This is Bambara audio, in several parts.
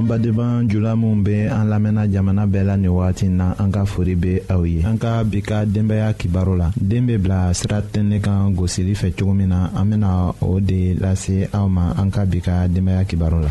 an badenban jula minw be an lamɛnna jamana bɛɛ la nin wagati na an ka fori be aw ye an ka bi ka denbaya kibaru la den be bila sira tɛnɛ kan gosili fɛ cogo min na an bena o de lase aw ma an ka bi ka denbaya kibaru la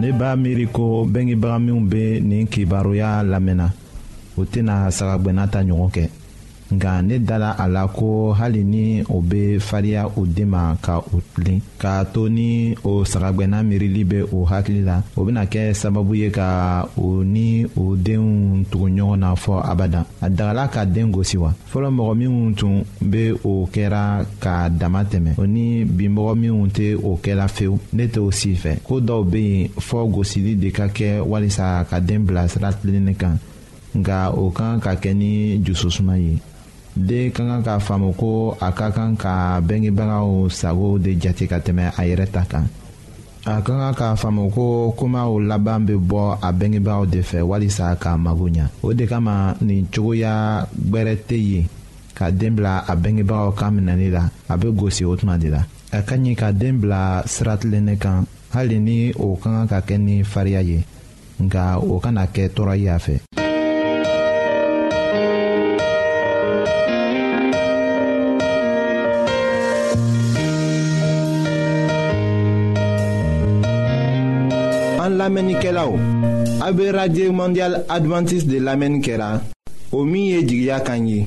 ne b'a miiri ko bɛngebaga minw bɛ nin kibaruya lamɛnna o tɛna sagagɛnna ta ɲɔgɔn kɛ nka ne dala a la ko hali ni o bɛ fariya o den ma ka o tilen k'a to ni o sagagɛnna miirili bɛ o hakili la o bɛna kɛ sababu ye ka o ni o denw tugu ɲɔgɔn na fɔ abada a dagala ka den gosi wa fɔlɔ mɔgɔ minnu tun bɛ o kɛra ka dama tɛmɛ o ni bi mɔgɔ minnu tɛ o kɛla fewu ne t'o si fɛ ko dɔw bɛ yen fɔ gosili de ka kɛ walisa ka den bila sira tilenni kan nka o kan ka kɛ ni dususuma ye den ka kan k'a faamu ko a ka kan ka bɛngebagaw sago de jate ka tɛmɛ a yɛrɛ ta kan. a ka kan k'a faamu ko komaw laban bɛ bɔ a bɛngebaaw de fɛ walisa k'a mago ɲa o de kama nin cogoya gbɛrɛ tɛ yen ka den bila a bɛngebagaw ka minɛli la a bɛ gosi o tuma de la a ka ɲi ka den bila sira tilennen kan hali ni o ka kan ka kɛ ni fariya ye nka o kana kɛ tɔɔrɔ ye a fɛ. an lamɛnnikɛlaw a bɛ radio mondial adventiste de lamɛnni kɛra o min ye jigiya kan ye.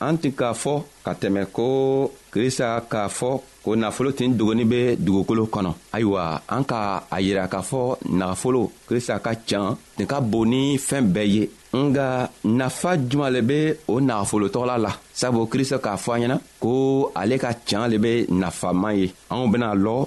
an tun k'a fɔ ka tɛmɛ ko krista k'a fɔ ko nafolo tin dogoni bɛ dugukolo kɔnɔ ayiwa an ka a yira k'a fɔ nafolo krista ka can nin ka bon ni fɛn bɛɛ ye nga nafa juman le bɛ o nafolo tɔgɔla la sabu krista k'a fɔ an ɲɛna ko ale ka can le bɛ nafama ye anw bena lɔ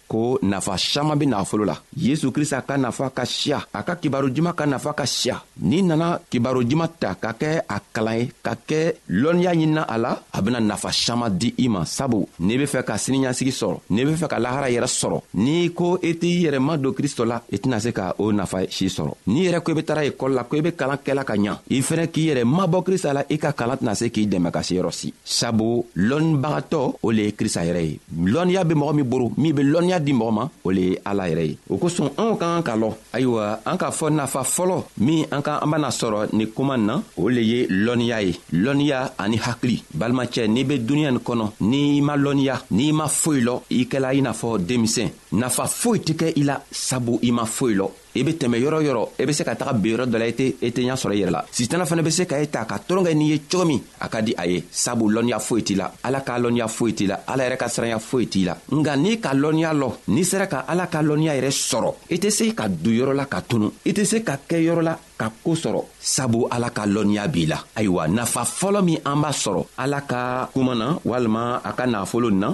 ko nafa saman be nafolo la yesu krista ka nafa ka siya a ka kibaru juman ka nafa ka siya n'i nana kibaru juman ta ka kɛ a kalan ye ka kɛ lɔnniya ɲinina a la a bena nafa saman di i ma sabu n'i be fɛ ka siniɲasigi sɔrɔ n'i be fɛ ka lahara yɛrɛ sɔrɔ n'i ko i t'i yɛrɛ ma don kristo la i tɛna se ka o nafa si sɔrɔ n'i yɛrɛ ko i be tara ekɔli la ko i be kalan kɛla ka ɲa i fɛnɛ k'i yɛrɛ mabɔ krista la i ka kalan tɛna se k'i dɛmɛ ka se yɔrɔ si sabu lɔnnibagatɔ o le ye krista yɛrɛ ye lɔnniya bɛ mɔgɔ min boro min bɛ lɔnniya di mɔgɔ ma o le ye ala yɛrɛ ye o kosɔn anw ka kan ka lɔ ayiwa an k'a fɔ nafa fɔlɔ min an ka an bɛna sɔrɔ nin kuma na o le ye lɔnniya ye lɔnniya ani hakili balimacɛ n'i bɛ duniɲa nin kɔnɔ n'i ma lɔnniya n'i ma foyi lɔ i kɛla i n'a fɔ denmisɛn nafa foyi tɛ kɛ i la sabu i ma foyi lɔ i be tɛmɛ yɔrɔ yɔrɔ i e be se ka taga ben yɔrɔ dɔ la i tɛ i tɛ ɲa sɔrɔ i yɛrɛ la sitana fana be se ka e ta ka toronkɛ n'i ye cogo min a ka di a ye sabu lɔnniya foyi t'i la ala k'a lɔnniya foyi t'i la ala yɛrɛ ka siranya foyi t'i la nka n'i ka lɔnniya lɔ n'i sera ka ala ka lɔnniya yɛrɛ sɔrɔ i tɛ se ka don yɔrɔ la ka tunu i tɛ se ka kɛ yɔrɔ la ka koo sɔrɔ sabu ala ka lɔnniya b'i la ayiwa nafa fɔlɔ min an b'a sɔrɔ ala ka kuma na walima a ka nafolo na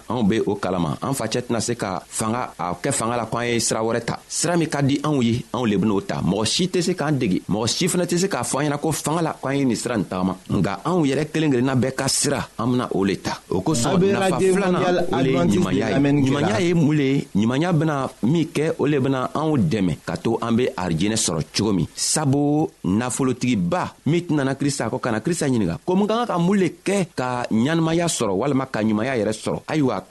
anw be o kalama an facɛ tɛna se ka fanga a kɛ fanga la ko an ye sira wɛrɛ ta sira min ka di anw ye anw le ben'o ta mɔgɔ si tɛ se k'an degi mɔgɔ si fana tɛ se k'a fɔ an ɲɛna ko fanga la ko an ye nin sira nin tagama nka anw yɛrɛ kelen kelenna bɛɛ ka sira an bena o le ta o kosɔn nafa filana o le ye ɲumanya ye ɲumanya ye mun le ye ɲumanya bena min kɛ o le bena anw dɛmɛ ka to an be arijinɛ sɔrɔ cogo min sabu nafolotigiba min tɛnana krista kɔ ka na krista ɲininga ko mun ka kan ka mun le kɛ ka ɲɛnamaya sɔrɔ walima ka ɲumanya yɛrɛ sɔrɔ ayiwa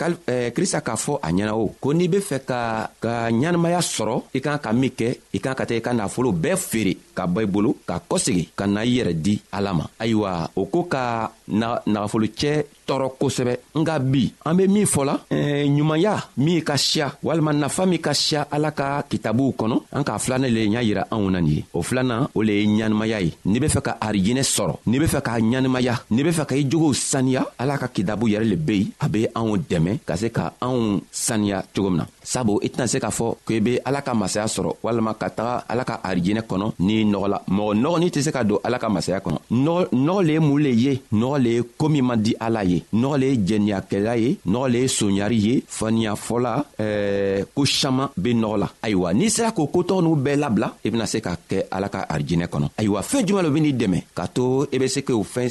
krista k'a fɔ a ɲɛna o ko n'i be fɛ ka ka ɲɛnamaya sɔrɔ i kan ka min kɛ i kan ka taa i ka nafolo bɛɛ feere ka bɔ i bolo ka kɔsegi ka na i yɛrɛ di ala ma ayiwa o ko ka nagafolocɛ tɔɔrɔ kosɛbɛ nka bi an be min fɔla eh, ɲumanya min ka siya walima nafa min ka siya ala ka kitabuw kɔnɔ an k'a filanan le y'a yira anw na nin ye o filanan o le ye ɲanimaya ye n'i be fɛ ka arijinɛ sɔrɔ n'i be fɛ k'a ɲanimaya n'i be fɛ ka i jogow saniya ala ka kitabu yɛrɛ le be yen a be anw dɛmɛ ka se ka anw saniya cogo min na sabu i tɛna se k'a fɔ ko i be ala ka masaya sɔrɔ walima ka taga ala ka arijinɛ kɔnɔ n'i nɔgɔ la mɔgɔ nɔgɔ n'i tɛ se ka don ala ka masaya kɔnɔ nɔgɔ le ye mun le ye nɔgɔ le ye ko min man di ala ye nɔgɔ le ye jɛniyakɛla ye nɔgɔ le ye soɲari ye faniyafɔla ɛɛ ko saman be nɔgɔ la ayiwa n'i sera k'o kotɔgɔ n'u bɛɛ labila i bena se ka kɛ ala ka arijinɛ kɔnɔ ayiwa fɛɛn juman lo ben'i dɛmɛ k'a to i be se k'o fɛn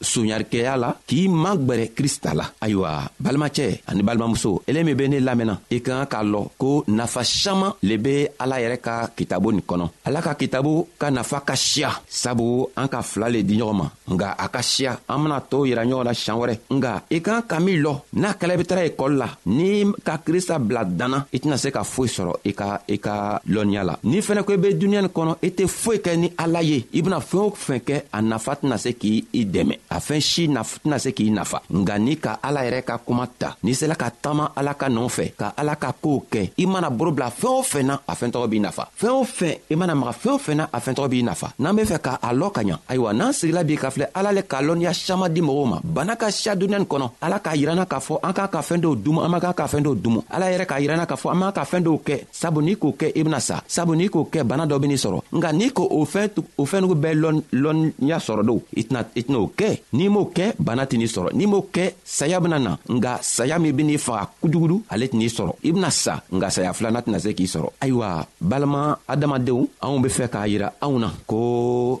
sonyarikɛya la k'i magwɛrɛ krista la ayiwa balimacɛ ani balimamuso ele min be ne lamɛnna i ka kan k'a lɔn ko nafa saman le be ala yɛrɛ ka kitabu nin kɔnɔ ala ka kitabu ka nafa ka siya sabu an ka fila le di ɲɔgɔn ma nga a ka siya an bena to yira ɲɔgɔn na siɲan wɛrɛ nga i ka kan ka min lɔ n'a kɛla i be tara ekɔli la ni ka krista bila danna i tɛna se ka foyi sɔrɔ i ka i ka lɔnniya la ni fɛnɛ ko i be duniɲa nin kɔnɔ i tɛ foyi kɛ ni ala ye i bena fɛn fɛn kɛ a nafa tɛna se k'i i dɛmɛ a fɛn si tɛna se k'i nafa nka ni ka ala yɛrɛ ka kuma ta n'i sela ka taama ala ka nɔɔ fɛ ka ala ka koow kɛ i mana boro bila fɛɛn o fɛn na a fɛn tɔgɔ b'i nafa fɛɛn o fɛn i mana maga fɛɛn o fɛn na a fɛn tɔgɔ b'i nafa n'an be fɛ ka a lɔ ka ɲa ayiwa n'an sigila b'i ka filɛ ala le k'a lɔnniya siaman di mɔgɔw ma bana ka siya duniɲa nin kɔnɔ ala k'a yiranna k'a fɔ an k'a ka fɛɛn dɔw dumu an man kan ka fɛɛn dɔw dumu ala yɛrɛ k'a yiranna k'a fɔ an man ka fɛɛn dɔw kɛ sabu n'i k'o kɛ i bɛna sa sabu n'i k'o kɛ bana dɔ bɛ n'i sɔrɔ nka n'i ko o fɛn o fɛnnugu bɛɛ lɔnniya sɔrɔ don i tɛna i tɛna o kɛ n'i m'o kɛ bana tɛ n'i sɔrɔ n'i m'o kɛ saya bɛna na nka saya min bɛ n'i faga kujugudu ale tɛna n'i sɔrɔ i bɛna sa nka saya filanan tɛna se k'i sɔrɔ ayiwa balima adamadenw anw bɛ fɛ k'a jira anw na ko